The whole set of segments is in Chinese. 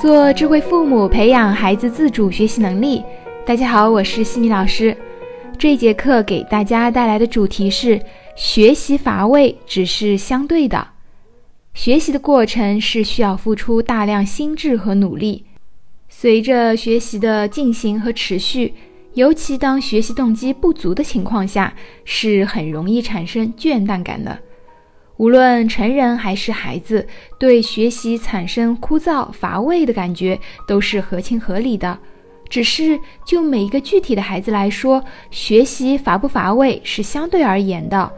做智慧父母，培养孩子自主学习能力。大家好，我是西米老师。这节课给大家带来的主题是：学习乏味只是相对的。学习的过程是需要付出大量心智和努力。随着学习的进行和持续，尤其当学习动机不足的情况下，是很容易产生倦怠感的。无论成人还是孩子，对学习产生枯燥乏味的感觉都是合情合理的。只是就每一个具体的孩子来说，学习乏不乏味是相对而言的。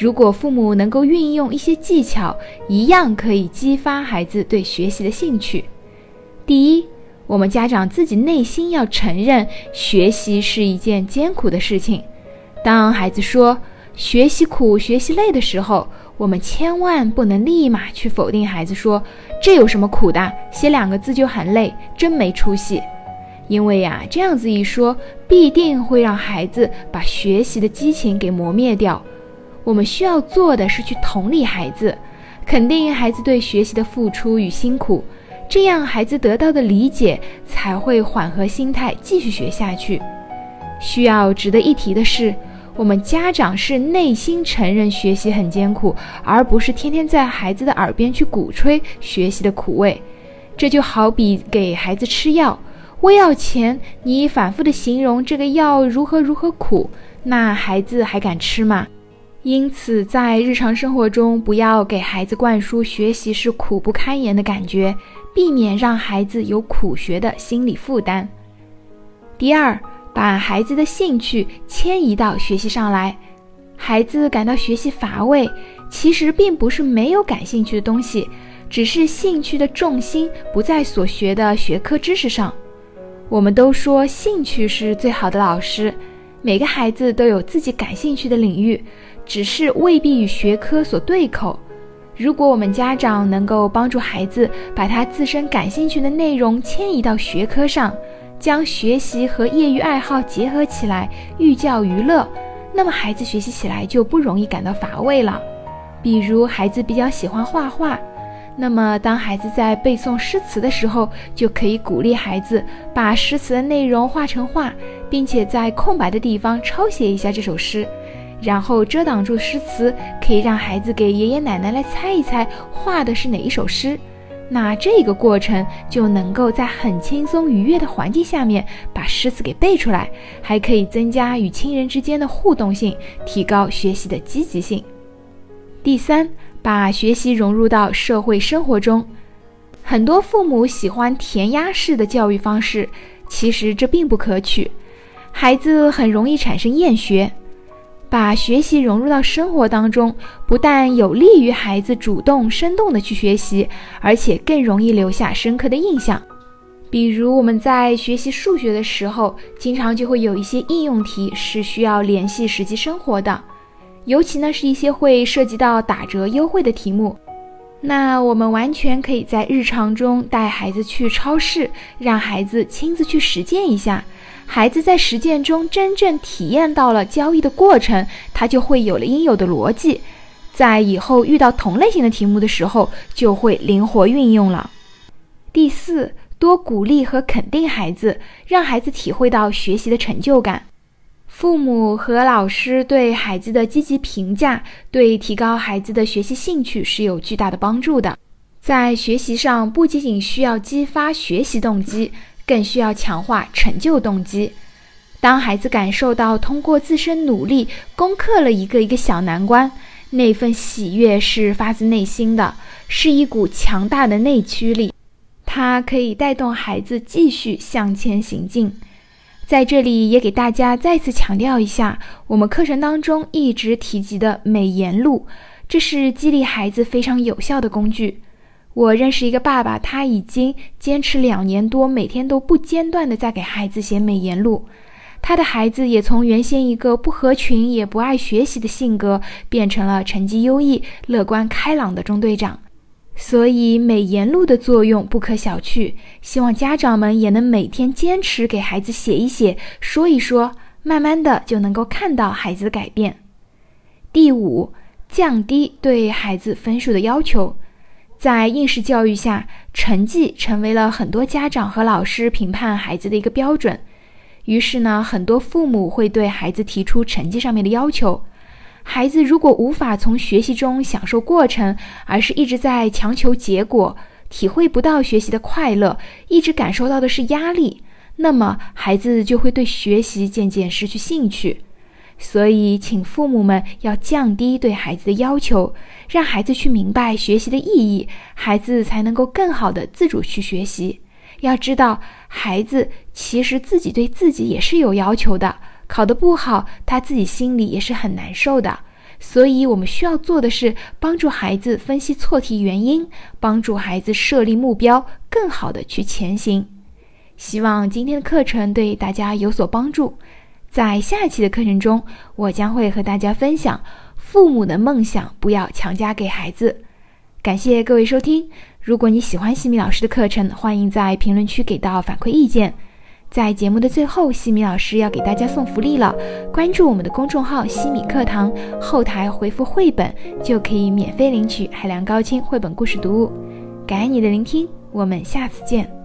如果父母能够运用一些技巧，一样可以激发孩子对学习的兴趣。第一，我们家长自己内心要承认，学习是一件艰苦的事情。当孩子说学习苦、学习累的时候，我们千万不能立马去否定孩子，说这有什么苦的，写两个字就很累，真没出息。因为呀，这样子一说，必定会让孩子把学习的激情给磨灭掉。我们需要做的是去同理孩子，肯定孩子对学习的付出与辛苦，这样孩子得到的理解才会缓和心态，继续学下去。需要值得一提的是。我们家长是内心承认学习很艰苦，而不是天天在孩子的耳边去鼓吹学习的苦味。这就好比给孩子吃药，喂药前你反复的形容这个药如何如何苦，那孩子还敢吃吗？因此，在日常生活中，不要给孩子灌输学习是苦不堪言的感觉，避免让孩子有苦学的心理负担。第二。把孩子的兴趣迁移到学习上来，孩子感到学习乏味，其实并不是没有感兴趣的东西，只是兴趣的重心不在所学的学科知识上。我们都说兴趣是最好的老师，每个孩子都有自己感兴趣的领域，只是未必与学科所对口。如果我们家长能够帮助孩子把他自身感兴趣的内容迁移到学科上。将学习和业余爱好结合起来，寓教于乐，那么孩子学习起来就不容易感到乏味了。比如孩子比较喜欢画画，那么当孩子在背诵诗词的时候，就可以鼓励孩子把诗词的内容画成画，并且在空白的地方抄写一下这首诗，然后遮挡住诗词，可以让孩子给爷爷奶奶来猜一猜画的是哪一首诗。那这个过程就能够在很轻松愉悦的环境下面把诗词给背出来，还可以增加与亲人之间的互动性，提高学习的积极性。第三，把学习融入到社会生活中。很多父母喜欢填鸭式的教育方式，其实这并不可取，孩子很容易产生厌学。把学习融入到生活当中，不但有利于孩子主动生动的去学习，而且更容易留下深刻的印象。比如我们在学习数学的时候，经常就会有一些应用题是需要联系实际生活的，尤其呢是一些会涉及到打折优惠的题目。那我们完全可以在日常中带孩子去超市，让孩子亲自去实践一下。孩子在实践中真正体验到了交易的过程，他就会有了应有的逻辑，在以后遇到同类型的题目的时候，就会灵活运用了。第四，多鼓励和肯定孩子，让孩子体会到学习的成就感。父母和老师对孩子的积极评价，对提高孩子的学习兴趣是有巨大的帮助的。在学习上，不仅仅需要激发学习动机。更需要强化成就动机。当孩子感受到通过自身努力攻克了一个一个小难关，那份喜悦是发自内心的，是一股强大的内驱力，它可以带动孩子继续向前行进。在这里也给大家再次强调一下，我们课程当中一直提及的美言录，这是激励孩子非常有效的工具。我认识一个爸爸，他已经坚持两年多，每天都不间断的在给孩子写美言录。他的孩子也从原先一个不合群也不爱学习的性格，变成了成绩优异、乐观开朗的中队长。所以美言录的作用不可小觑，希望家长们也能每天坚持给孩子写一写、说一说，慢慢的就能够看到孩子的改变。第五，降低对孩子分数的要求。在应试教育下，成绩成为了很多家长和老师评判孩子的一个标准。于是呢，很多父母会对孩子提出成绩上面的要求。孩子如果无法从学习中享受过程，而是一直在强求结果，体会不到学习的快乐，一直感受到的是压力，那么孩子就会对学习渐渐失去兴趣。所以，请父母们要降低对孩子的要求，让孩子去明白学习的意义，孩子才能够更好的自主去学习。要知道，孩子其实自己对自己也是有要求的，考得不好，他自己心里也是很难受的。所以，我们需要做的是帮助孩子分析错题原因，帮助孩子设立目标，更好的去前行。希望今天的课程对大家有所帮助。在下一期的课程中，我将会和大家分享父母的梦想不要强加给孩子。感谢各位收听。如果你喜欢西米老师的课程，欢迎在评论区给到反馈意见。在节目的最后，西米老师要给大家送福利了，关注我们的公众号“西米课堂”，后台回复“绘本”就可以免费领取海量高清绘本故事读物。感恩你的聆听，我们下次见。